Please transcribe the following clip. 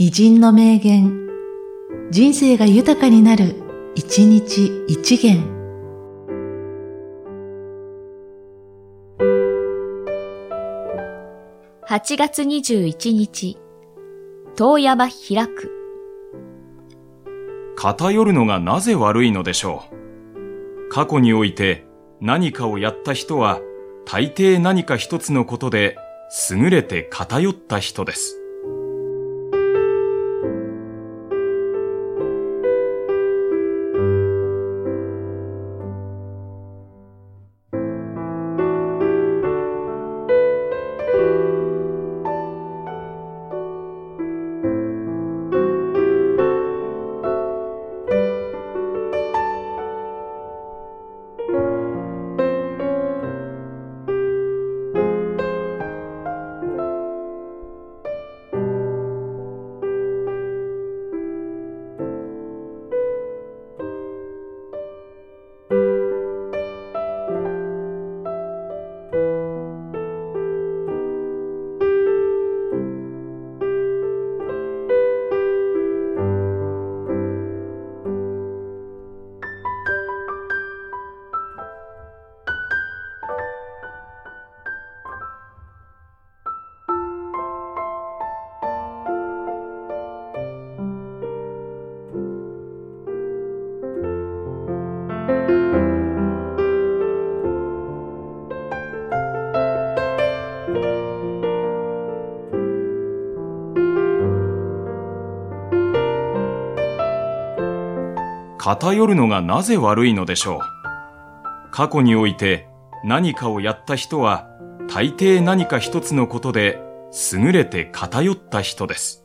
偉人の名言、人生が豊かになる、一日一元。8月21日、遠山開く。偏るのがなぜ悪いのでしょう。過去において何かをやった人は大抵何か一つのことで優れて偏った人です。偏るのがなぜ悪いのでしょう？過去において何かをやった人は大抵何か一つのことで優れて偏った人です。